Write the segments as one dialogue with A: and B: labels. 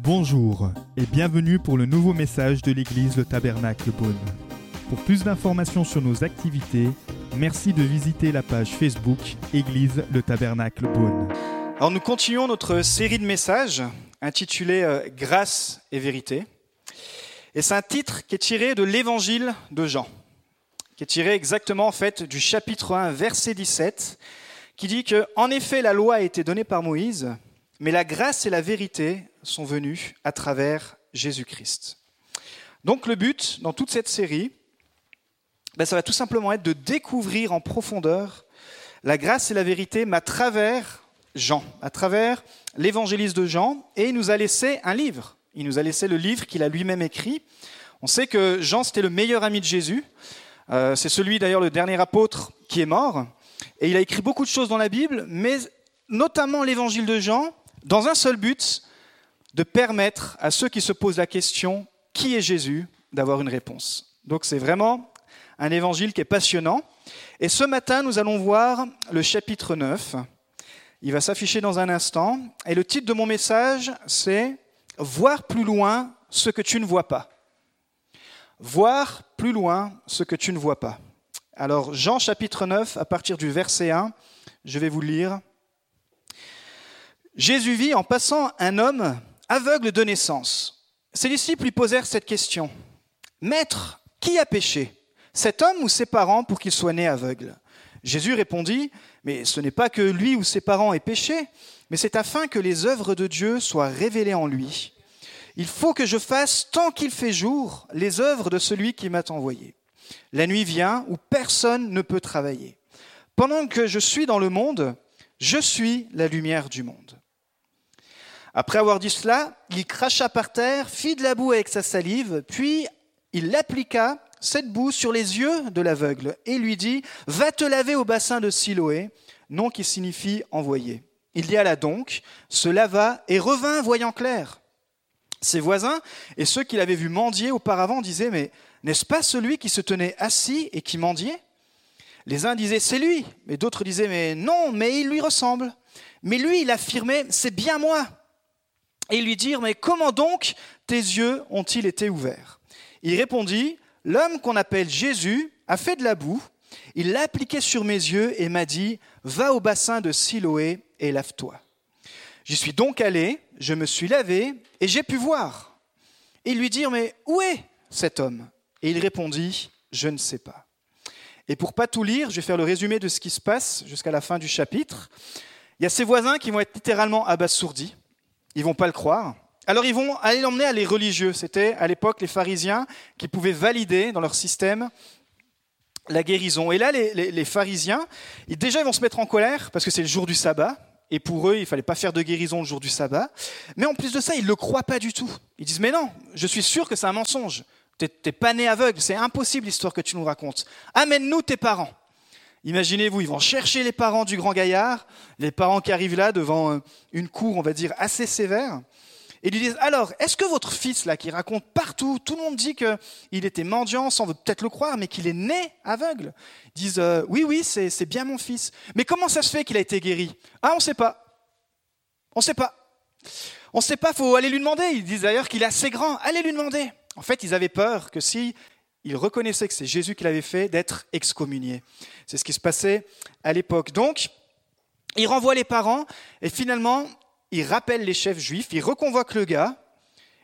A: Bonjour et bienvenue pour le nouveau message de l'église Le Tabernacle Beaune. Pour plus d'informations sur nos activités, merci de visiter la page Facebook Église Le Tabernacle Beaune.
B: Alors nous continuons notre série de messages intitulée euh, Grâce et vérité. Et c'est un titre qui est tiré de l'évangile de Jean, qui est tiré exactement en fait du chapitre 1 verset 17 qui dit que en effet la loi a été donnée par Moïse, mais la grâce et la vérité sont venues à travers Jésus-Christ. Donc le but dans toute cette série, ben, ça va tout simplement être de découvrir en profondeur la grâce et la vérité, mais à travers Jean, à travers l'évangéliste de Jean, et il nous a laissé un livre. Il nous a laissé le livre qu'il a lui-même écrit. On sait que Jean, c'était le meilleur ami de Jésus. Euh, c'est celui d'ailleurs, le dernier apôtre qui est mort. Et il a écrit beaucoup de choses dans la Bible, mais notamment l'évangile de Jean, dans un seul but, de permettre à ceux qui se posent la question qui est Jésus d'avoir une réponse. Donc c'est vraiment un évangile qui est passionnant. Et ce matin, nous allons voir le chapitre 9. Il va s'afficher dans un instant. Et le titre de mon message, c'est Voir plus loin ce que tu ne vois pas. Voir plus loin ce que tu ne vois pas. Alors Jean chapitre 9, à partir du verset 1, je vais vous lire. Jésus vit en passant un homme aveugle de naissance. Ses disciples lui posèrent cette question. Maître, qui a péché Cet homme ou ses parents pour qu'il soit né aveugle? Jésus répondit, Mais ce n'est pas que lui ou ses parents aient péché, mais c'est afin que les œuvres de Dieu soient révélées en lui. Il faut que je fasse, tant qu'il fait jour, les œuvres de celui qui m'a envoyé. La nuit vient où personne ne peut travailler. Pendant que je suis dans le monde, je suis la lumière du monde. Après avoir dit cela, il cracha par terre, fit de la boue avec sa salive, puis il appliqua cette boue sur les yeux de l'aveugle et lui dit Va te laver au bassin de Siloé, nom qui signifie envoyé. Il y alla donc, se lava et revint voyant clair. Ses voisins et ceux qui l'avaient vu mendier auparavant disaient Mais n'est-ce pas celui qui se tenait assis et qui mendiait? Les uns disaient C'est lui, mais d'autres disaient Mais non, mais il lui ressemble. Mais lui, il affirmait C'est bien moi et lui dirent, mais comment donc tes yeux ont-ils été ouverts? Il répondit, l'homme qu'on appelle Jésus a fait de la boue, il l'a appliqué sur mes yeux et m'a dit, va au bassin de Siloé et lave-toi. J'y suis donc allé, je me suis lavé et j'ai pu voir. Ils lui dirent, mais où est cet homme? Et il répondit, je ne sais pas. Et pour pas tout lire, je vais faire le résumé de ce qui se passe jusqu'à la fin du chapitre. Il y a ses voisins qui vont être littéralement abasourdis. Ils vont pas le croire. Alors ils vont aller l'emmener à les religieux. C'était à l'époque les pharisiens qui pouvaient valider dans leur système la guérison. Et là, les, pharisiens, déjà, ils vont se mettre en colère parce que c'est le jour du sabbat. Et pour eux, il fallait pas faire de guérison le jour du sabbat. Mais en plus de ça, ils ne le croient pas du tout. Ils disent, mais non, je suis sûr que c'est un mensonge. Tu n'es pas né aveugle, c'est impossible l'histoire que tu nous racontes. Amène-nous tes parents. Imaginez-vous, ils vont chercher les parents du grand gaillard, les parents qui arrivent là devant euh, une cour, on va dire, assez sévère, et lui disent, alors, est-ce que votre fils, là, qui raconte partout, tout le monde dit qu'il était mendiant, sans peut-être le croire, mais qu'il est né aveugle Ils disent, euh, oui, oui, c'est bien mon fils. Mais comment ça se fait qu'il a été guéri? Ah, on ne sait pas. On ne sait pas. On ne sait pas, faut aller lui demander. Ils disent d'ailleurs qu'il est assez grand. Allez lui demander. En fait, ils avaient peur que si il reconnaissait que c'est Jésus qui l'avait fait, d'être excommunié. C'est ce qui se passait à l'époque. Donc, il renvoie les parents et finalement, il rappelle les chefs juifs, il reconvoque le gars.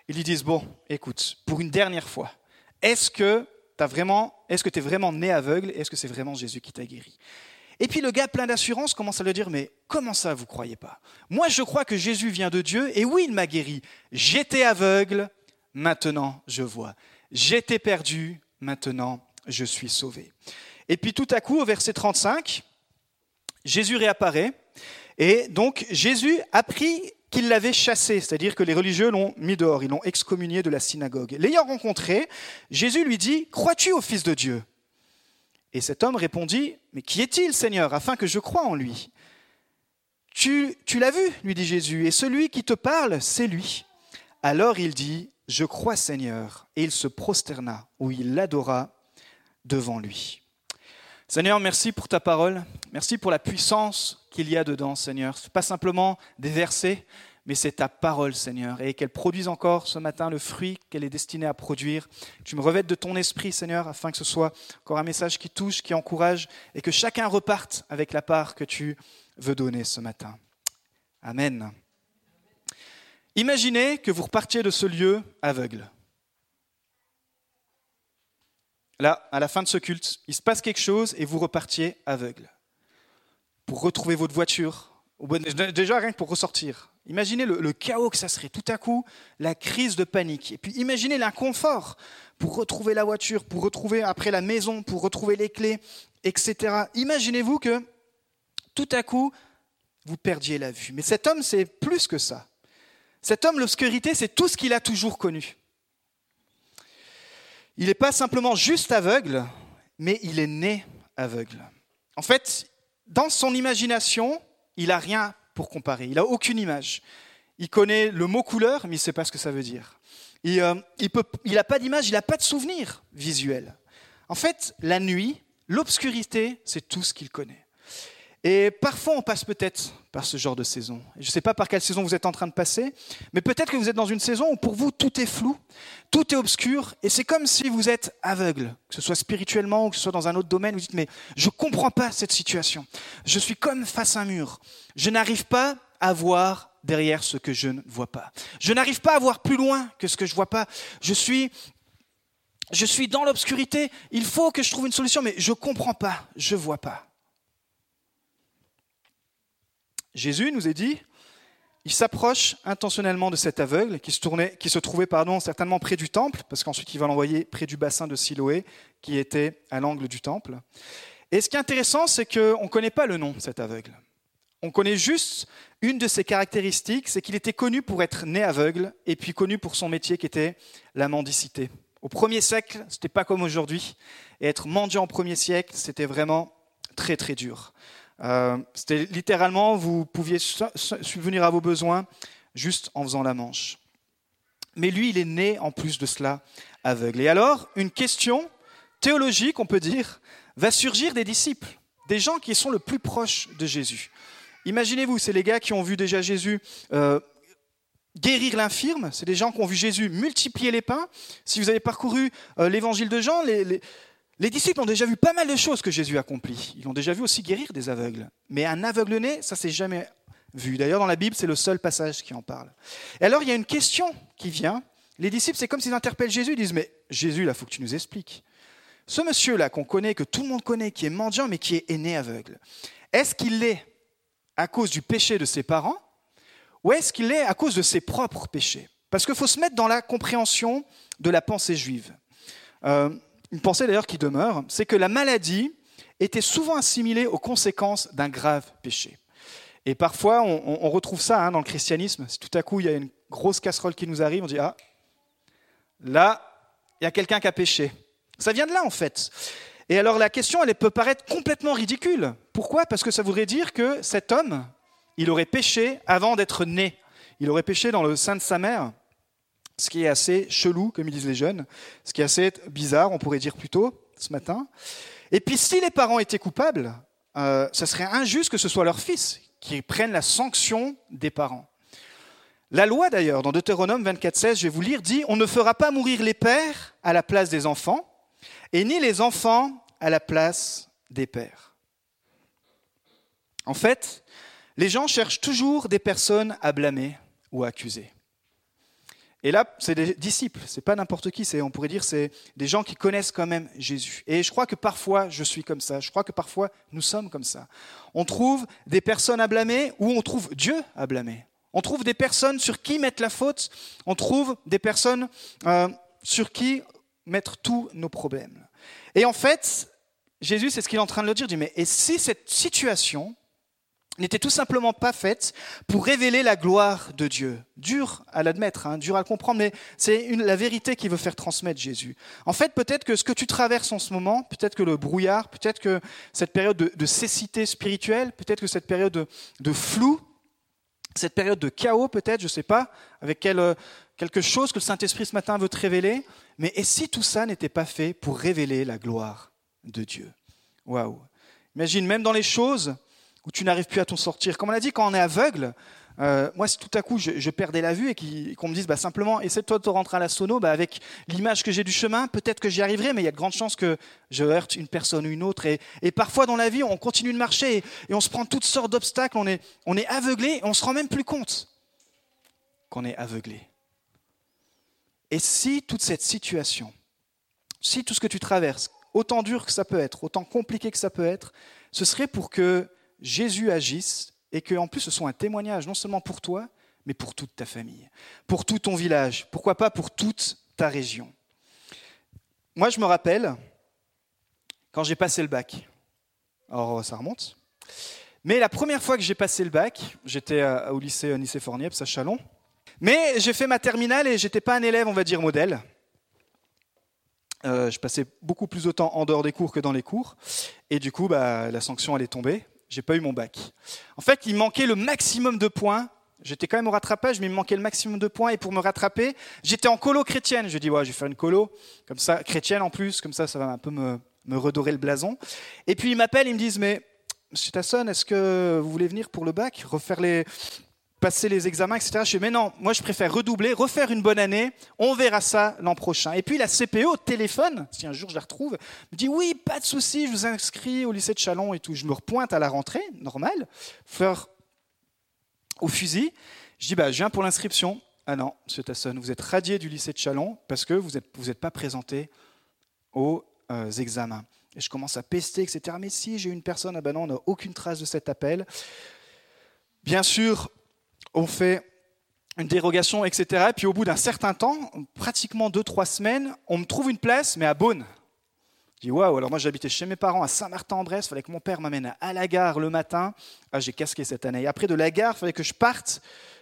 B: Ils lui disent, bon, écoute, pour une dernière fois, est-ce que tu que es vraiment né aveugle Est-ce que c'est vraiment Jésus qui t'a guéri? Et puis le gars plein d'assurance commence à le dire, mais comment ça vous croyez pas? Moi je crois que Jésus vient de Dieu et oui il m'a guéri. J'étais aveugle, maintenant je vois. J'étais perdu, maintenant je suis sauvé. Et puis tout à coup, au verset 35, Jésus réapparaît. Et donc Jésus a pris qu'il l'avait chassé, c'est-à-dire que les religieux l'ont mis dehors, ils l'ont excommunié de la synagogue. L'ayant rencontré, Jésus lui dit, Crois-tu au Fils de Dieu? Et cet homme répondit, Mais qui est-il, Seigneur, afin que je croie en lui Tu, tu l'as vu, lui dit Jésus, et celui qui te parle, c'est lui. Alors il dit, je crois Seigneur. Et il se prosterna, ou il l'adora devant lui. Seigneur, merci pour ta parole. Merci pour la puissance qu'il y a dedans, Seigneur. Ce pas simplement des versets, mais c'est ta parole, Seigneur, et qu'elle produise encore ce matin le fruit qu'elle est destinée à produire. Tu me revêtes de ton esprit, Seigneur, afin que ce soit encore un message qui touche, qui encourage, et que chacun reparte avec la part que tu veux donner ce matin. Amen. Imaginez que vous repartiez de ce lieu aveugle. Là, à la fin de ce culte, il se passe quelque chose et vous repartiez aveugle. Pour retrouver votre voiture, déjà rien que pour ressortir. Imaginez le, chaos que ça serait. Tout à coup, la crise de panique. Et puis imaginez l'inconfort pour retrouver la voiture, pour retrouver après la maison, pour retrouver les clés, etc. Imaginez-vous que tout à coup, vous perdiez la vue. Mais cet homme, c'est plus que ça. Cet homme, l'obscurité, c'est tout ce qu'il a toujours connu. Il n'est pas simplement juste aveugle, mais il est né aveugle. En fait, dans son imagination, il n'a rien pour comparer. Il n'a aucune image. Il connaît le mot couleur, mais il ne sait pas ce que ça veut dire. Euh, il n'a pas d'image, il n'a pas de souvenir visuel. En fait, la nuit, l'obscurité, c'est tout ce qu'il connaît. Et parfois, on passe peut-être par ce genre de saison. Je ne sais pas par quelle saison vous êtes en train de passer, mais peut-être que vous êtes dans une saison où pour vous, tout est flou, tout est obscur, et c'est comme si vous êtes aveugle, que ce soit spirituellement ou que ce soit dans un autre domaine. Vous dites, mais je ne comprends pas cette situation. Je suis comme face à un mur. Je n'arrive pas à voir derrière ce que je ne vois pas. Je n'arrive pas à voir plus loin que ce que je ne vois pas. Je suis je suis dans l'obscurité, il faut que je trouve une solution, mais je ne comprends pas, je ne vois pas. Jésus nous est dit, il s'approche intentionnellement de cet aveugle qui se, trouvait certainement près du temple, parce qu'ensuite il va l'envoyer près du bassin de Siloé, qui était à l'angle du temple. Et ce qui est intéressant, c'est qu'on ne connaît pas le nom de cet aveugle. On connaît juste une de ses caractéristiques, c'est qu'il était connu pour être né aveugle, et puis connu pour son métier qui était la mendicité. Au premier siècle, ce n'était pas comme aujourd'hui. Et être mendiant au premier siècle, c'était vraiment très très dur. Euh, c'était littéralement, vous pouviez subvenir à vos besoins juste en faisant la manche. Mais lui, il est né en plus de cela aveugle. Et alors, une question théologique, on peut dire, va surgir des disciples, des gens qui sont le plus proches de Jésus. Imaginez-vous, c'est les gars qui ont vu déjà Jésus euh, guérir l'infirme, c'est des gens qui ont vu Jésus multiplier les pains. Si vous avez parcouru euh, l'évangile de Jean, les, les disciples ont déjà vu pas mal de choses que Jésus accomplit. Ils ont déjà vu aussi guérir des aveugles. Mais un aveugle-né, ça s'est jamais vu. D'ailleurs, dans la Bible, c'est le seul passage qui en parle. Et alors, il y a une question qui vient. Les disciples, c'est comme s'ils interpellent Jésus. Ils disent, mais Jésus, là, faut que tu nous expliques. Ce monsieur-là qu'on connaît, que tout le monde connaît, qui est mendiant, mais qui est né aveugle, est-ce qu'il l'est à cause du péché de ses parents ou est-ce qu'il l'est à cause de ses propres péchés? Parce qu'il faut se mettre dans la compréhension de la pensée juive. Euh, une pensée d'ailleurs qui demeure, c'est que la maladie était souvent assimilée aux conséquences d'un grave péché. Et parfois, on, retrouve ça hein, dans le christianisme. Si tout à coup, il y a une grosse casserole qui nous arrive, on dit Ah, là, il y a quelqu'un qui a péché. Ça vient de là, en fait. Et alors, la question, elle peut paraître complètement ridicule. Pourquoi? Parce que ça voudrait dire que cet homme, il aurait péché avant d'être né. Il aurait péché dans le sein de sa mère ce qui est assez chelou, comme ils disent les jeunes, ce qui est assez bizarre, on pourrait dire plutôt, ce matin. Et puis si les parents étaient coupables, euh, ce serait injuste que ce soit leur fils qui prenne la sanction des parents. La loi d'ailleurs, dans Deutéronome 24.16, je vais vous lire, dit, on ne fera pas mourir les pères à la place des enfants, et ni les enfants à la place des pères. En fait, les gens cherchent toujours des personnes à blâmer ou à accuser. Et là, c'est des disciples, c'est pas n'importe qui, c'est, on pourrait dire, c'est des gens qui connaissent quand même Jésus. Et je crois que parfois, je suis comme ça, je crois que parfois, nous sommes comme ça. On trouve des personnes à blâmer ou on trouve Dieu à blâmer. On trouve des personnes sur qui mettre la faute, on trouve des personnes euh, sur qui mettre tous nos problèmes. Et en fait, Jésus, c'est ce qu'il est en train de le dire, il dit, mais et si cette situation n'était tout simplement pas faite pour révéler la gloire de Dieu. Dur à l'admettre, hein, dur à le comprendre, mais c'est la vérité qui veut faire transmettre Jésus. En fait, peut-être que ce que tu traverses en ce moment, peut-être que le brouillard, peut-être que cette période de, cécité spirituelle, peut-être que cette période de, flou, cette période de chaos, peut-être, je ne sais pas, avec quel, quelque chose que le Saint-Esprit ce matin veut te révéler, mais et si tout ça n'était pas fait pour révéler la gloire de Dieu? Waouh. Imagine, même dans les choses où tu n'arrives plus à t'en sortir. Comme on a dit, quand on est aveugle, euh, moi, si tout à coup je, perdais la vue et qu'on me dise bah, simplement essaie-toi de te rentrer à la sono, bah, avec l'image que j'ai du chemin, peut-être que j'y arriverai, mais il y a de grandes chances que je heurte une personne ou une autre. Et, parfois dans la vie, on continue de marcher et, on se prend toutes sortes d'obstacles, on est, on est aveuglé et on se rend même plus compte qu'on est aveuglé. Et si toute cette situation, si tout ce que tu traverses, autant dur que ça peut être, autant compliqué que ça peut être, ce serait pour que Jésus agisse et qu'en plus ce soit un témoignage, non seulement pour toi, mais pour toute ta famille, pour tout ton village, pourquoi pas pour toute ta région. Moi, je me rappelle quand j'ai passé le bac. Alors, ça remonte. Mais la première fois que j'ai passé le bac, j'étais au lycée Nicée-Fornieps à Chalon. Mais j'ai fait ma terminale et j'étais pas un élève, on va dire, modèle. Euh, je passais beaucoup plus de temps en dehors des cours que dans les cours. Et du coup, bah, la sanction, elle est tombée j'ai pas eu mon bac. En fait, il manquait le maximum de points. J'étais quand même au rattrapage, mais il me manquait le maximum de points. Et pour me rattraper, j'étais en colo chrétienne. Je dis, ouais, je vais faire une colo, comme ça, chrétienne en plus, comme ça, ça va un peu me, me redorer le blason. Et puis ils m'appellent, ils me disent, mais Monsieur Tasson, est-ce que vous voulez venir pour le bac, refaire les, passer les examens, etc. Je dis, mais non, moi je préfère redoubler, refaire une bonne année, on verra ça l'an prochain. Et puis la CPE au téléphone, si un jour je la retrouve, me dit, oui, pas de souci, je vous inscris au lycée de Chalon et tout. Je me repointe à la rentrée, normal, fleur au fusil. Je dis, bah, je viens pour l'inscription. Ah non, monsieur Tasson, vous êtes radié du lycée de Chalon parce que vous n'êtes pas présenté aux euh, examens. Et je commence à pester, etc. Mais si, j'ai une personne, ah ben non, on n'a aucune trace de cet appel. Bien sûr, on fait une dérogation, etc. Et puis au bout d'un certain temps, pratiquement deux, trois semaines, on me trouve une place, mais à Beaune. Je dis waouh, alors moi j'habitais chez mes parents à Saint-Martin-en-Bresse, fallait que mon père m'amène à la gare le matin. Ah, j'ai casqué cette année. Et après de la gare, fallait que je parte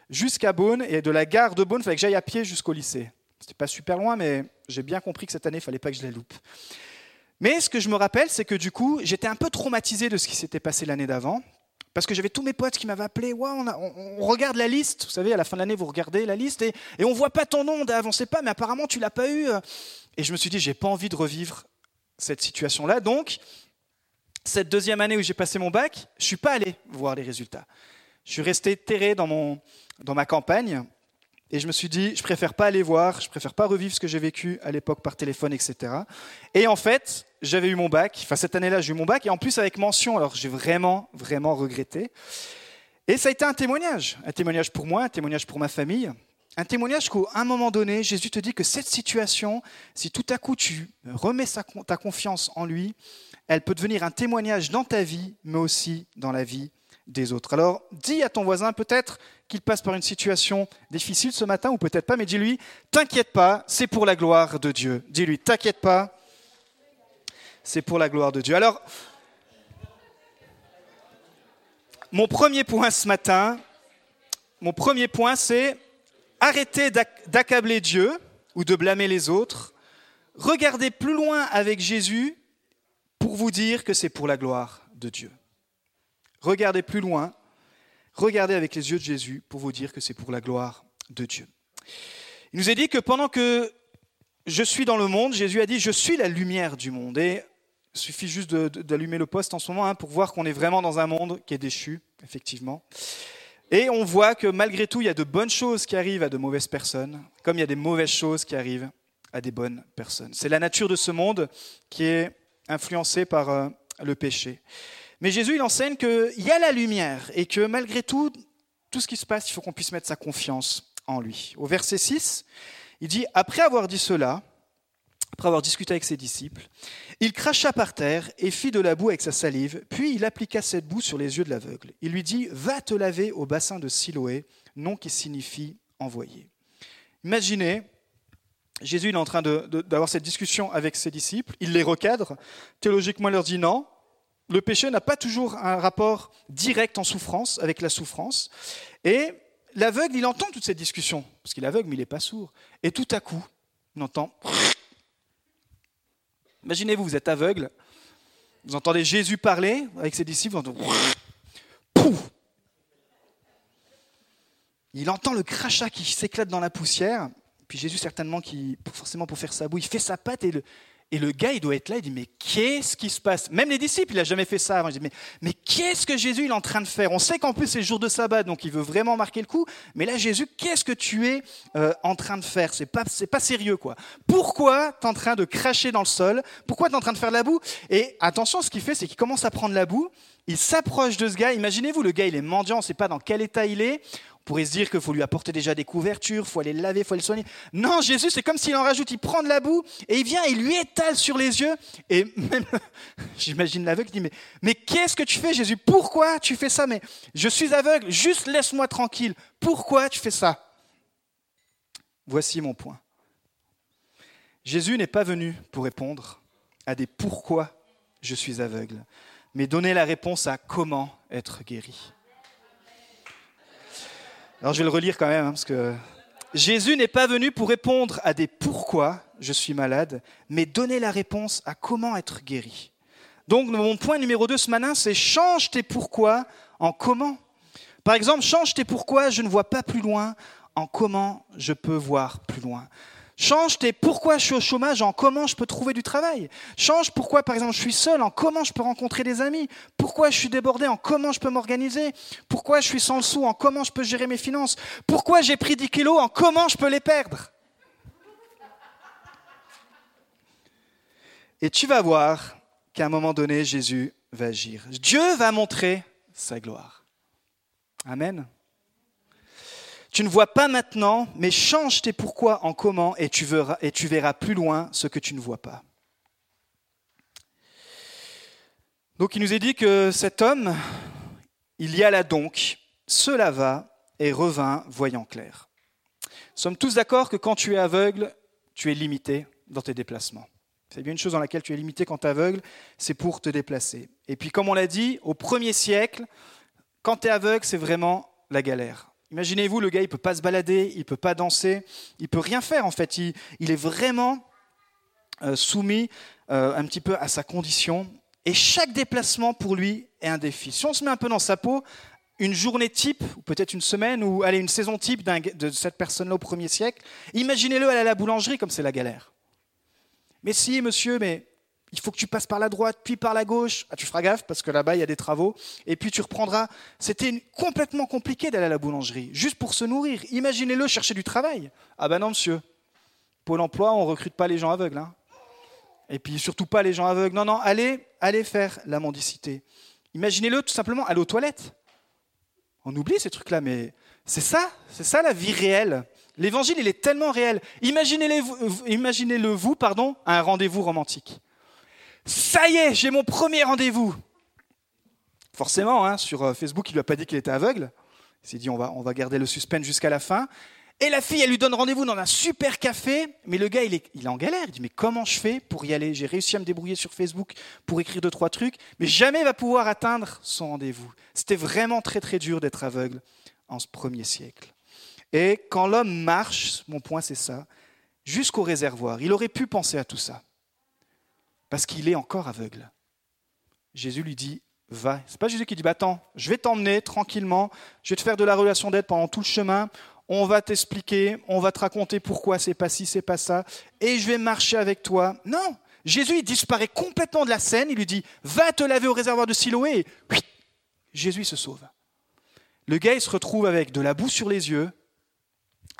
B: jusqu'à Beaune, et de la gare de Beaune, fallait que j'aille à pied jusqu'au lycée. C'était pas super loin, mais j'ai bien compris que cette année, il fallait pas que je la loupe. Mais ce que je me rappelle, c'est que du coup, j'étais un peu traumatisé de ce qui s'était passé l'année d'avant, parce que j'avais tous mes potes qui m'avaient appelé. On, regarde la liste. Vous savez, à la fin de l'année, vous regardez la liste et, et on voit pas ton nom. On sait pas, mais apparemment, tu l'as pas eu. Et je me suis dit, j'ai pas envie de revivre cette situation-là. Donc, cette deuxième année où j'ai passé mon bac, je suis pas allé voir les résultats. Je suis resté terré dans, mon, dans ma campagne et je me suis dit, je préfère pas aller voir, je préfère pas revivre ce que j'ai vécu à l'époque par téléphone, etc. Et en fait, j'avais eu mon bac. Enfin, cette année-là, j'ai eu mon bac. Et en plus, avec mention. Alors, j'ai vraiment, vraiment regretté. Et ça a été un témoignage. Un témoignage pour moi, un témoignage pour ma famille. Un témoignage qu'à un moment donné, Jésus te dit que cette situation, si tout à coup tu remets ta confiance en lui, elle peut devenir un témoignage dans ta vie, mais aussi dans la vie des autres. Alors, dis à ton voisin peut-être qu'il passe par une situation difficile ce matin, ou peut-être pas, mais dis-lui, t'inquiète pas, c'est pour la gloire de Dieu. Dis-lui, t'inquiète pas, c'est pour la gloire de Dieu. Alors, mon premier point ce matin, mon premier point, c'est arrêter d'accabler Dieu ou de blâmer les autres. Regardez plus loin avec Jésus pour vous dire que c'est pour la gloire de Dieu. Regardez plus loin, regardez avec les yeux de Jésus pour vous dire que c'est pour la gloire de Dieu. Il nous est dit que pendant que je suis dans le monde, Jésus a dit, je suis la lumière du monde. Il suffit juste d'allumer le poste en ce moment hein, pour voir qu'on est vraiment dans un monde qui est déchu, effectivement. Et on voit que malgré tout, il y a de bonnes choses qui arrivent à de mauvaises personnes, comme il y a des mauvaises choses qui arrivent à des bonnes personnes. C'est la nature de ce monde qui est influencée par euh, le péché. Mais Jésus, il enseigne qu'il y a la lumière et que malgré tout, tout ce qui se passe, il faut qu'on puisse mettre sa confiance en lui. Au verset 6, il dit, après avoir dit cela, après avoir discuté avec ses disciples, il cracha par terre et fit de la boue avec sa salive, puis il appliqua cette boue sur les yeux de l'aveugle. Il lui dit, va te laver au bassin de Siloé, nom qui signifie envoyé. Imaginez, Jésus est en train d'avoir cette discussion avec ses disciples, il les recadre, théologiquement il leur dit non, le péché n'a pas toujours un rapport direct en souffrance avec la souffrance. Et l'aveugle, il entend toute cette discussion, parce qu'il est aveugle, mais il n'est pas sourd. Et tout à coup, il entend... Imaginez-vous, vous êtes aveugle, vous entendez Jésus parler avec ses disciples, vous entendez... Pouf! Il entend le crachat qui s'éclate dans la poussière, puis Jésus certainement, qui, forcément pour faire sa boue, il fait sa patte et le, Et le gars, il doit être là, il dit, mais qu'est-ce qui se passe? Même les disciples, il n'a jamais fait ça avant. Il dit, mais, mais qu'est-ce que Jésus il est en train de faire? On sait qu'en plus c'est le jour de sabbat, donc il veut vraiment marquer le coup. Mais là, Jésus, qu'est-ce que tu es euh, en train de faire? C'est pas, c'est pas sérieux, quoi. Pourquoi tu es en train de cracher dans le sol? Pourquoi tu es en train de faire de la boue? Et attention, ce qu'il fait, c'est qu'il commence à prendre la boue. Il s'approche de ce gars. Imaginez-vous, le gars, il est mendiant, on ne sait pas dans quel état il est pourrait se dire qu'il faut lui apporter déjà des couvertures, il faut aller le laver, il faut le soigner. Non, Jésus, c'est comme s'il en rajoute, il prend de la boue et il vient, il lui étale sur les yeux. Et même, j'imagine l'aveugle dit, mais, mais qu'est-ce que tu fais, Jésus? Pourquoi tu fais ça? Mais je suis aveugle, juste laisse-moi tranquille. Pourquoi tu fais ça? Voici mon point. Jésus n'est pas venu pour répondre à des pourquoi je suis aveugle, mais donner la réponse à comment être guéri. Alors je vais le relire quand même, hein, parce que Jésus n'est pas venu pour répondre à des pourquoi je suis malade, mais donner la réponse à comment être guéri. Donc mon point numéro 2 ce matin, c'est change tes pourquoi en comment. Par exemple, change tes pourquoi je ne vois pas plus loin en comment je peux voir plus loin. Change tes pourquoi je suis au chômage en comment je peux trouver du travail. Change pourquoi, par exemple, je suis seul en comment je peux rencontrer des amis. Pourquoi je suis débordé en comment je peux m'organiser. Pourquoi je suis sans le sou en comment je peux gérer mes finances. Pourquoi j'ai pris 10 kilos en comment je peux les perdre. Et tu vas voir qu'à un moment donné, Jésus va agir. Dieu va montrer sa gloire. Amen. Tu ne vois pas maintenant, mais change tes pourquoi en comment et tu, verras, plus loin ce que tu ne vois pas. Donc il nous est dit que cet homme, il y alla donc, se lava et revint voyant clair. Nous sommes tous d'accord que quand tu es aveugle, tu es limité dans tes déplacements. C'est bien une chose dans laquelle tu es limité quand tu es aveugle, c'est pour te déplacer. Et puis comme on l'a dit, au premier siècle, quand tu es aveugle, c'est vraiment la galère. Imaginez-vous, le gars, il ne peut pas se balader, il ne peut pas danser, il ne peut rien faire en fait. Il, est vraiment euh, soumis euh, un petit peu à sa condition. Et chaque déplacement pour lui est un défi. Si on se met un peu dans sa peau, une journée type, ou peut-être une semaine, ou allez, une saison type de cette personne-là au premier siècle, imaginez-le aller à la boulangerie comme c'est la galère. Mais si, monsieur, mais il faut que tu passes par la droite, puis par la gauche. Ah, tu feras gaffe parce que là-bas, il y a des travaux. Et puis tu reprendras. C'était complètement compliqué d'aller à la boulangerie, juste pour se nourrir. Imaginez-le chercher du travail. Ah ben non, monsieur. Pôle emploi, on ne recrute pas les gens aveugles. Hein. Et puis surtout pas les gens aveugles. Non, non, allez, allez faire la mendicité. Imaginez-le tout simplement, aller aux toilettes. On oublie ces trucs-là, mais c'est ça, c'est ça la vie réelle. L'évangile, il est tellement réel. Imaginez-le, imaginez-le vous, pardon, à un rendez-vous romantique. Ça y est, j'ai mon premier rendez-vous. Forcément, hein, sur euh, Facebook, il lui a pas dit qu'il était aveugle. Il s'est dit, on va, on va garder le suspense jusqu'à la fin. Et la fille, elle lui donne rendez-vous dans un super café, mais le gars, il est, il est en galère. Il dit, mais comment je fais pour y aller? J'ai réussi à me débrouiller sur Facebook pour écrire deux, trois trucs, mais jamais il va pouvoir atteindre son rendez-vous. C'était vraiment très, très dur d'être aveugle en ce premier siècle. Et quand l'homme marche, mon point c'est ça, jusqu'au réservoir, il aurait pu penser à tout ça parce qu'il est encore aveugle. Jésus lui dit Va. C'est pas Jésus qui dit bah, Attends, je vais t'emmener tranquillement, je vais te faire de la relation d'aide pendant tout le chemin, on va t'expliquer, on va te raconter pourquoi c'est pas ci, c'est pas ça, et je vais marcher avec toi. Non Jésus il disparaît complètement de la scène, il lui dit Va te laver au réservoir de Siloé, et Jésus se sauve. Le gars il se retrouve avec de la boue sur les yeux,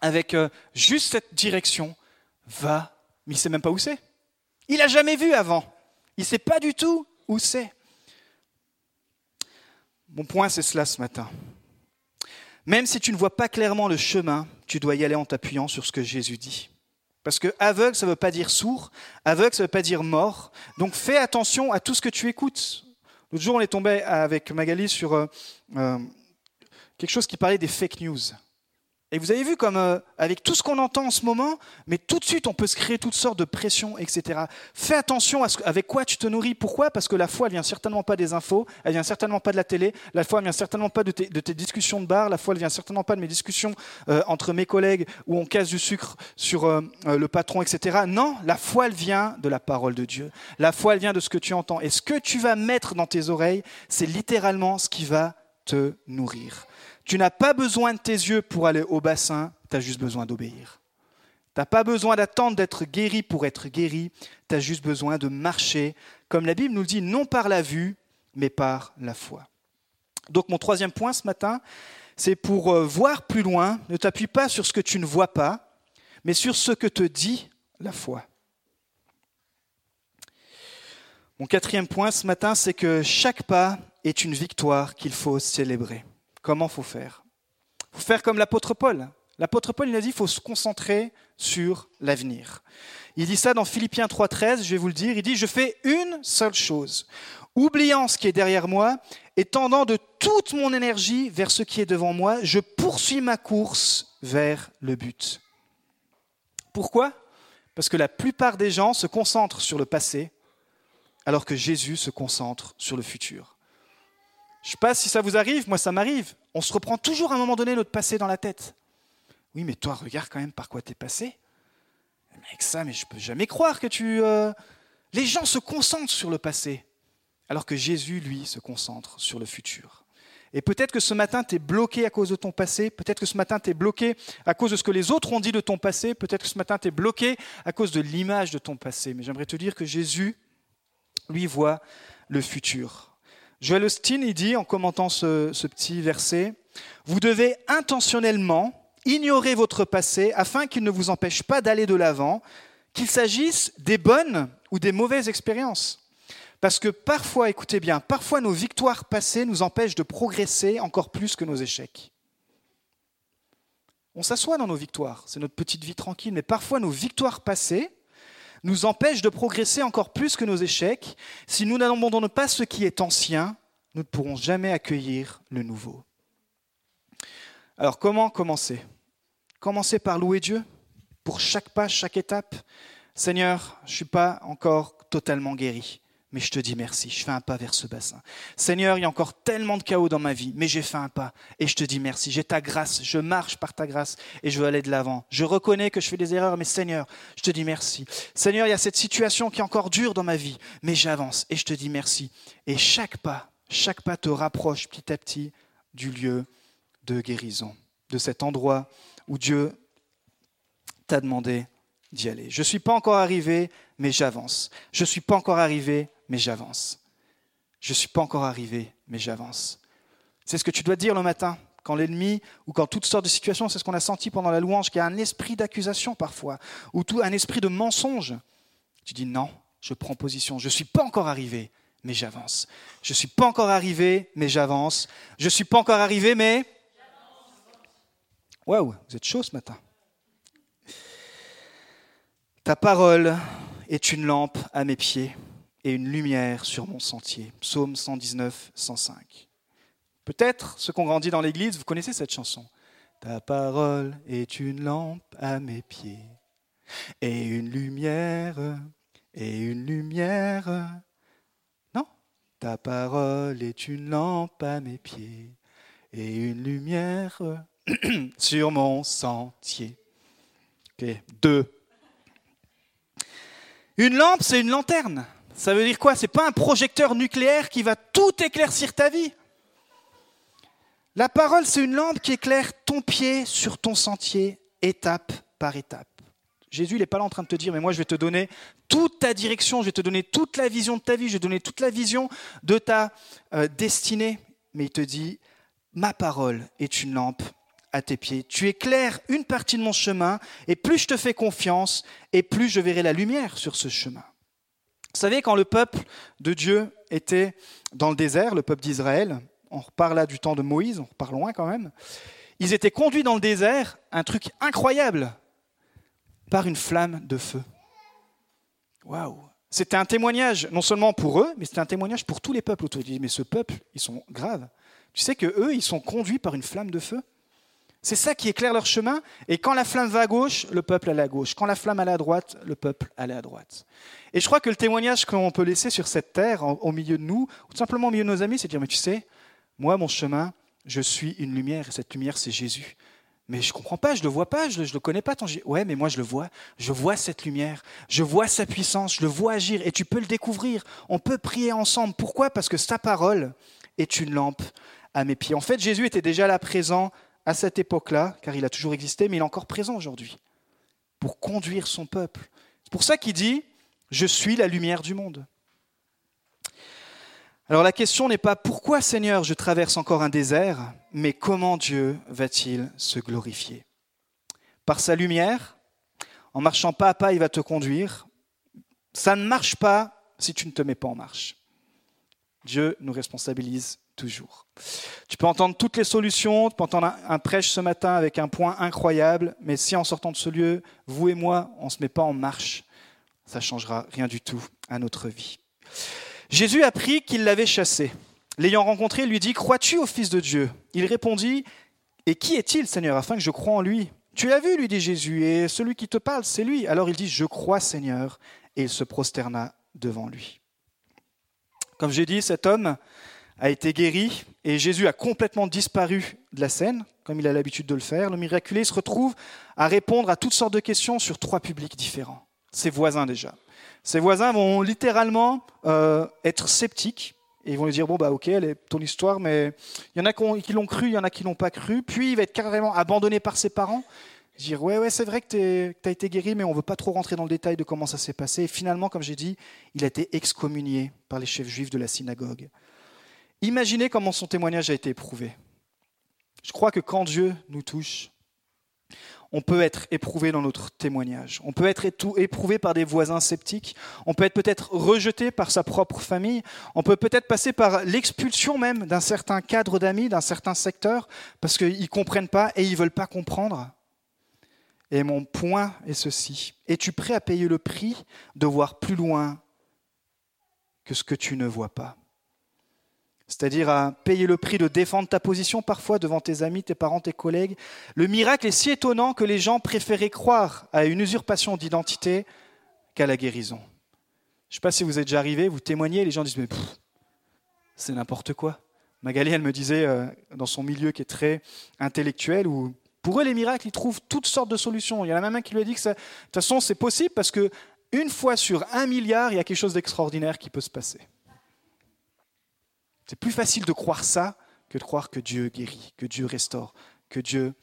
B: avec euh, juste cette direction Va, mais il ne sait même pas où c'est. Il n'a jamais vu avant. Il ne sait pas du tout où c'est. Mon point, c'est cela ce matin. Même si tu ne vois pas clairement le chemin, tu dois y aller en t'appuyant sur ce que Jésus dit. Parce que aveugle, ça ne veut pas dire sourd, aveugle, ça ne veut pas dire mort. Donc fais attention à tout ce que tu écoutes. L'autre jour, on est tombé avec Magali sur euh, euh, quelque chose qui parlait des fake news. Et vous avez vu comme euh, avec tout ce qu'on entend en ce moment, mais tout de suite on peut se créer toutes sortes de pressions, etc. Fais attention à ce, avec quoi tu te nourris. Pourquoi? Parce que la foi, elle vient certainement pas des infos, elle vient certainement pas de la télé, la foi, elle vient certainement pas de tes, discussions de bar, la foi, elle vient certainement pas de mes discussions euh, entre mes collègues où on casse du sucre sur euh, le patron, etc. Non, la foi, elle vient de la parole de Dieu. La foi, elle vient de ce que tu entends. Et ce que tu vas mettre dans tes oreilles, c'est littéralement ce qui va te nourrir. Tu n'as pas besoin de tes yeux pour aller au bassin, tu as juste besoin d'obéir. Tu n'as pas besoin d'attendre d'être guéri pour être guéri. Tu as juste besoin de marcher, comme la Bible nous dit, non par la vue, mais par la foi. Donc mon troisième point ce matin, c'est pour euh, voir plus loin, ne t'appuie pas sur ce que tu ne vois pas, mais sur ce que te dit la foi. Mon quatrième point ce matin, c'est que chaque pas est une victoire qu'il faut célébrer. Comment faut faire Il faut faire comme l'apôtre Paul. L'apôtre Paul il a dit qu'il faut se concentrer sur l'avenir. Il dit ça dans Philippiens 3.13, je vais vous le dire, il dit, je fais une seule chose, oubliant ce qui est derrière moi et tendant de toute mon énergie vers ce qui est devant moi, je poursuis ma course vers le but. Pourquoi? Parce que la plupart des gens se concentrent sur le passé, alors que Jésus se concentre sur le futur. Je ne sais pas si ça vous arrive, moi ça m'arrive. On se reprend toujours à un moment donné notre passé dans la tête. Oui, mais toi, regarde quand même par quoi tu es passé. Avec ça, mais je peux jamais croire que tu... Euh, les gens se concentrent sur le passé, alors que Jésus, lui, se concentre sur le futur. Et peut-être que ce matin, tu es bloqué à cause de ton passé, peut-être que ce matin, tu bloqué à cause de ce que les autres ont dit de ton passé, peut-être que ce matin, tu bloqué à cause de l'image de ton passé. Mais j'aimerais te dire que Jésus, lui, voit le futur. Joel Austin, il dit, en commentant ce, ce petit verset, Vous devez intentionnellement ignorer votre passé afin qu'il ne vous empêche pas d'aller de l'avant, qu'il s'agisse des bonnes ou des mauvaises expériences. Parce que parfois, écoutez bien, parfois nos victoires passées nous empêchent de progresser encore plus que nos échecs. On s'assoit dans nos victoires, c'est notre petite vie tranquille, mais parfois nos victoires passées nous empêchent de progresser encore plus que nos échecs. Si nous n'abandonnons pas ce qui est ancien, nous ne pourrons jamais accueillir le nouveau. Alors comment commencer? Commencer par louer Dieu pour chaque pas, chaque étape. Seigneur, je ne suis pas encore totalement guéri mais je te dis merci, je fais un pas vers ce bassin. Seigneur, il y a encore tellement de chaos dans ma vie, mais j'ai fait un pas et je te dis merci. J'ai ta grâce, je marche par ta grâce et je veux aller de l'avant. Je reconnais que je fais des erreurs, mais Seigneur, je te dis merci. Seigneur, il y a cette situation qui est encore dure dans ma vie, mais j'avance et je te dis merci. Et chaque pas, chaque pas te rapproche petit à petit du lieu de guérison, de cet endroit où Dieu t'a demandé d'y aller. Je ne suis pas encore arrivé, mais j'avance. Je ne suis pas encore arrivé, mais j'avance. Je ne suis pas encore arrivé, mais j'avance. C'est ce que tu dois dire le matin, quand l'ennemi, ou quand toutes sortes de situations, c'est ce qu'on a senti pendant la louange, qu'il y a un esprit d'accusation parfois, ou un esprit de mensonge. Tu dis non, je prends position, je ne suis pas encore arrivé, mais j'avance. Je ne suis pas encore arrivé, mais j'avance. Je ne suis pas encore arrivé, mais... Waouh, vous êtes chaud ce matin. Ta parole est une lampe à mes pieds et une lumière sur mon sentier. Psaume 119, 105. Peut-être ceux qui ont grandi dans l'église, vous connaissez cette chanson. Ta parole est une lampe à mes pieds et une lumière et une lumière. Non, ta parole est une lampe à mes pieds et une lumière sur mon sentier. Ok, deux. Une lampe, c'est une lanterne. Ça veut dire quoi? C'est pas un projecteur nucléaire qui va tout éclaircir ta vie. La parole, c'est une lampe qui éclaire ton pied sur ton sentier, étape par étape. Jésus, il n'est pas là en train de te dire, mais moi, je vais te donner toute ta direction, je vais te donner toute la vision de ta vie, je vais te donner toute la vision de ta euh, destinée. Mais il te dit, ma parole est une lampe à tes pieds. Tu éclaires une partie de mon chemin, et plus je te fais confiance, et plus je verrai la lumière sur ce chemin. Vous savez, quand le peuple de Dieu était dans le désert, le peuple d'Israël, on repart là du temps de Moïse, on repart loin quand même, ils étaient conduits dans le désert, un truc incroyable, par une flamme de feu. Waouh C'était un témoignage, non seulement pour eux, mais c'était un témoignage pour tous les peuples autour. Ils mais ce peuple, ils sont graves. Tu sais que eux, ils sont conduits par une flamme de feu? C'est ça qui éclaire leur chemin. Et quand la flamme va à gauche, le peuple allait à gauche. Quand la flamme allait à droite, le peuple allait à droite. Et je crois que le témoignage qu'on peut laisser sur cette terre, au milieu de nous, ou tout simplement au milieu de nos amis, c'est de dire, mais tu sais, moi, mon chemin, je suis une lumière, et cette lumière, c'est Jésus. Mais je ne comprends pas, je ne le vois pas, je ne le, connais pas. Ton... Ouais, mais moi, je le vois. Je vois cette lumière, je vois sa puissance, je le vois agir, et tu peux le découvrir. On peut prier ensemble. Pourquoi? Parce que sa parole est une lampe à mes pieds. En fait, Jésus était déjà là présent à cette époque-là, car il a toujours existé, mais il est encore présent aujourd'hui. pour conduire son peuple. C'est pour ça qu'il dit, je suis la lumière du monde. Alors la question n'est pas pourquoi Seigneur je traverse encore un désert, mais comment Dieu va-t-il se glorifier? Par sa lumière, en marchant pas à pas, il va te conduire. Ça ne marche pas si tu ne te mets pas en marche. Dieu nous responsabilise toujours. Tu peux entendre toutes les solutions, tu peux entendre un, prêche ce matin avec un point incroyable, mais si en sortant de ce lieu, vous et moi, on ne se met pas en marche, ça changera rien du tout à notre vie. Jésus apprit qu'il l'avait chassé. L'ayant rencontré, il lui dit, Crois-tu au Fils de Dieu? Il répondit, Et qui est-il, Seigneur, afin que je croie en lui Tu l'as vu, lui dit Jésus, et celui qui te parle, c'est lui. Alors il dit, Je crois, Seigneur, et il se prosterna devant lui. Comme j'ai dit, cet homme a été guéri et Jésus a complètement disparu de la scène, comme il a l'habitude de le faire. Le miraculé se retrouve à répondre à toutes sortes de questions sur trois publics différents. Ses voisins déjà. Ses voisins vont littéralement euh, être sceptiques et ils vont lui dire bon bah ok, elle est ton histoire, mais il y en a qui l'ont cru, il y en a qui l'ont pas cru. Puis il va être carrément abandonné par ses parents. Dire ouais ouais c'est vrai que tu as été guéri, mais on veut pas trop rentrer dans le détail de comment ça s'est passé. Et finalement, comme j'ai dit, il a été excommunié par les chefs juifs de la synagogue. Imaginez comment son témoignage a été éprouvé. Je crois que quand Dieu nous touche, on peut être éprouvé dans notre témoignage. On peut être éprouvé par des voisins sceptiques. On peut être peut-être rejeté par sa propre famille. On peut peut-être passer par l'expulsion même d'un certain cadre d'amis, d'un certain secteur, parce qu'ils ne comprennent pas et ils ne veulent pas comprendre. Et mon point est ceci. Es-tu prêt à payer le prix de voir plus loin que ce que tu ne vois pas? C'est-à-dire à payer le prix de défendre ta position parfois devant tes amis, tes parents, tes collègues. Le miracle est si étonnant que les gens préféraient croire à une usurpation d'identité qu'à la guérison. Je ne sais pas si vous êtes déjà arrivé, vous témoignez, les gens disent mais c'est n'importe quoi. Magali, elle me disait euh, dans son milieu qui est très intellectuel, où pour eux les miracles, ils trouvent toutes sortes de solutions. Il y en a même un qui lui a dit que de toute façon c'est possible parce que une fois sur un milliard, il y a quelque chose d'extraordinaire qui peut se passer. C'est plus facile de croire ça que de croire que Dieu guérit, que Dieu restaure, que Dieu...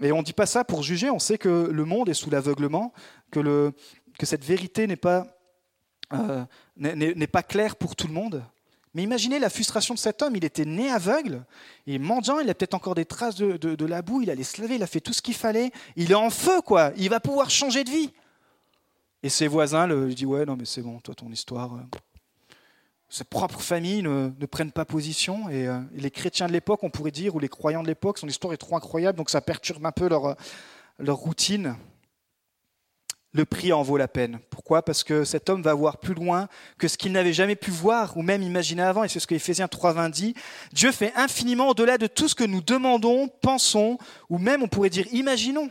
B: Et on ne dit pas ça pour juger, on sait que le monde est sous l'aveuglement, que, le, que cette vérité n'est pas, euh, n'est pas claire pour tout le monde. Mais imaginez la frustration de cet homme, il était né aveugle, il est mendiant, il a peut-être encore des traces de, de, la boue, il allait se laver, il a fait tout ce qu'il fallait, il est en feu, quoi, il va pouvoir changer de vie. Et ses voisins lui disent, ouais, non mais c'est bon, toi ton histoire, euh, ses propres familles ne, prennent pas position. Euh, et, les chrétiens de l'époque, on pourrait dire, ou les croyants de l'époque, son histoire est trop incroyable, donc ça perturbe un peu leur, leur routine. Le prix en vaut la peine. Pourquoi? Parce que cet homme va voir plus loin que ce qu'il n'avait jamais pu voir ou même imaginer avant. Et c'est ce que Éphésiens 3.20 dit. Dieu fait infiniment au-delà de tout ce que nous demandons, pensons, ou même on pourrait dire imaginons.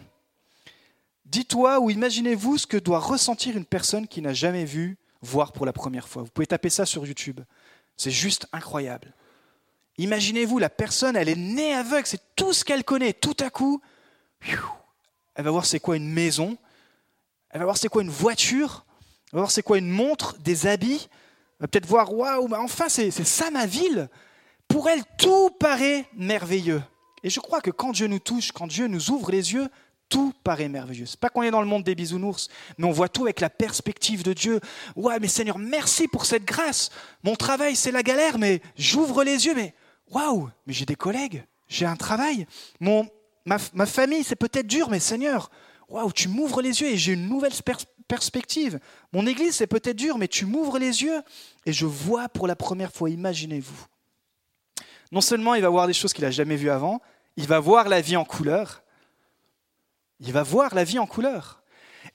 B: Dis-toi ou imaginez-vous ce que doit ressentir une personne qui n'a jamais vu voir pour la première fois. Vous pouvez taper ça sur YouTube. C'est juste incroyable. Imaginez-vous, la personne, elle est née aveugle, c'est tout ce qu'elle connaît. Tout à coup, elle va voir c'est quoi une maison, elle va voir c'est quoi une voiture, elle va voir c'est quoi une montre, des habits, elle va peut-être voir, waouh, enfin, c'est ça ma ville. Pour elle, tout paraît merveilleux. Et je crois que quand Dieu nous touche, quand Dieu nous ouvre les yeux, tout paraît merveilleux. C'est pas qu'on est dans le monde des bisounours, mais on voit tout avec la perspective de Dieu. Ouais, mais Seigneur, merci pour cette grâce. Mon travail, c'est la galère, mais j'ouvre les yeux, mais waouh, mais j'ai des collègues, j'ai un travail. Mon, ma, famille, c'est peut-être dur, mais Seigneur, waouh, tu m'ouvres les yeux et j'ai une nouvelle perspective. Mon église, c'est peut-être dur, mais tu m'ouvres les yeux et je vois pour la première fois, imaginez-vous. Non seulement il va voir des choses qu'il n'a jamais vues avant, il va voir la vie en couleur, il va voir la vie en couleur.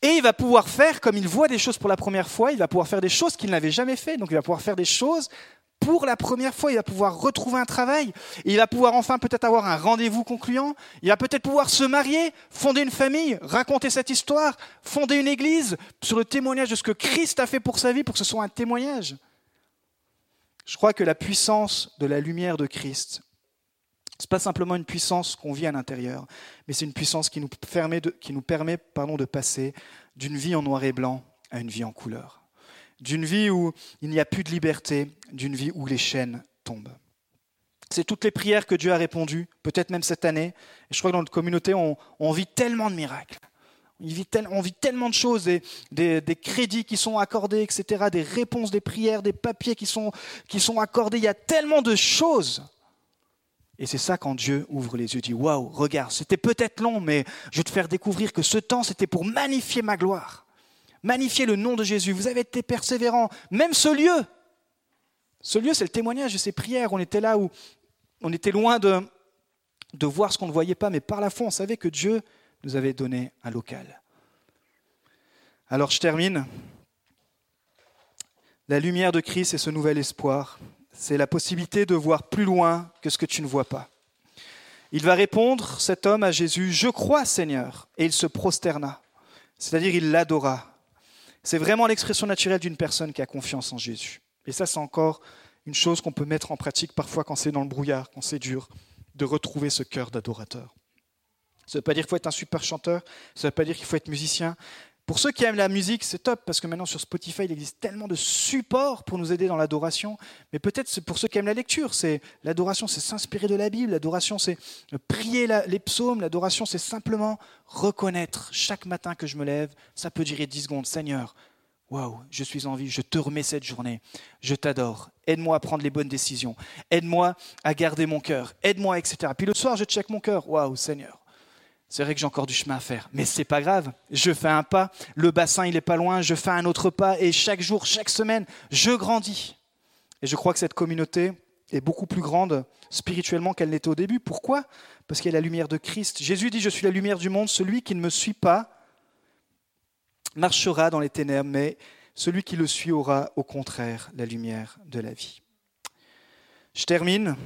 B: Et il va pouvoir faire, comme il voit des choses pour la première fois, il va pouvoir faire des choses qu'il n'avait jamais fait. Donc il va pouvoir faire des choses pour la première fois. Il va pouvoir retrouver un travail. il va pouvoir enfin peut-être avoir un rendez-vous concluant. Il va peut-être pouvoir se marier, fonder une famille, raconter cette histoire, fonder une église sur le témoignage de ce que Christ a fait pour sa vie, pour que ce soit un témoignage. Je crois que la puissance de la lumière de Christ n'est pas simplement une puissance qu'on vit à l'intérieur, mais c'est une puissance qui nous permet, de, pardon, de passer d'une vie en noir et blanc à une vie en couleur. D'une vie où il n'y a plus de liberté, d'une vie où les chaînes tombent. C'est toutes les prières que Dieu a répondues, peut-être même cette année. Et je crois que dans notre communauté, on, vit tellement de miracles. On vit, tellement de choses, des, crédits qui sont accordés, etc., des réponses, des prières, des papiers qui sont accordés. Il y a tellement de choses. Et c'est ça quand Dieu ouvre les yeux, dit Waouh, regarde, c'était peut-être long, mais je vais te faire découvrir que ce temps, c'était pour magnifier ma gloire, magnifier le nom de Jésus. Vous avez été persévérants, même ce lieu. Ce lieu, c'est le témoignage de ces prières. On était là où on était loin de, de voir ce qu'on ne voyait pas, mais par la foi, on savait que Dieu nous avait donné un local. Alors je termine. La lumière de Christ et ce nouvel espoir, c'est la possibilité de voir plus loin que ce que tu ne vois pas. Il va répondre, cet homme, à Jésus, Je crois Seigneur, et il se prosterna, c'est-à-dire il l'adora. C'est vraiment l'expression naturelle d'une personne qui a confiance en Jésus. Et ça, c'est encore une chose qu'on peut mettre en pratique parfois quand c'est dans le brouillard, quand c'est dur, de retrouver ce cœur d'adorateur. Ça ne veut pas dire qu'il faut être un super chanteur, ça ne veut pas dire qu'il faut être musicien. Pour ceux qui aiment la musique, c'est top parce que maintenant sur Spotify, il existe tellement de supports pour nous aider dans l'adoration. Mais peut-être pour ceux qui aiment la lecture, c'est l'adoration, c'est s'inspirer de la Bible. L'adoration, c'est prier les psaumes. L'adoration, c'est simplement reconnaître chaque matin que je me lève. Ça peut durer 10 secondes. Seigneur, Waouh, je suis en vie, je te remets cette journée, je t'adore. Aide-moi à prendre les bonnes décisions, aide-moi à garder mon cœur, aide-moi, etc. Puis le soir, je check mon cœur. Waouh, Seigneur, c'est vrai que j'ai encore du chemin à faire, mais c'est pas grave. Je fais un pas, le bassin il est pas loin, je fais un autre pas, et chaque jour, chaque semaine, je grandis. Et je crois que cette communauté est beaucoup plus grande spirituellement qu'elle n'était au début. Pourquoi? Parce qu'il y a la lumière de Christ. Jésus dit Je suis la lumière du monde. Celui qui ne me suit pas marchera dans les ténèbres, mais celui qui le suit aura au contraire la lumière de la vie. Je termine.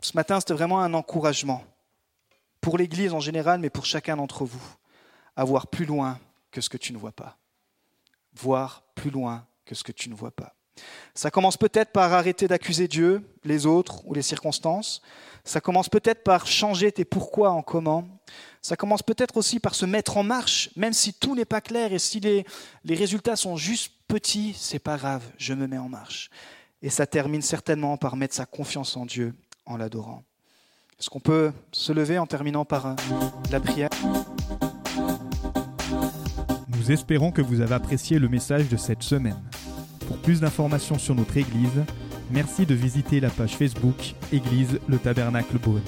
B: Ce matin, c'était vraiment un encouragement pour l'Église en général, mais pour chacun d'entre vous, à voir plus loin que ce que tu ne vois pas. Voir plus loin que ce que tu ne vois pas. Ça commence peut-être par arrêter d'accuser Dieu, les autres ou les circonstances. Ça commence peut-être par changer tes pourquoi en comment. Ça commence peut-être aussi par se mettre en marche, même si tout n'est pas clair et si les, les résultats sont juste petits, c'est pas grave, je me mets en marche. Et ça termine certainement par mettre sa confiance en Dieu en l'adorant. Est-ce qu'on peut se lever en terminant par euh, la prière?
A: Nous espérons que vous avez apprécié le message de cette semaine. Pour plus d'informations sur notre Église, merci de visiter la page Facebook Église le Tabernacle Beaune.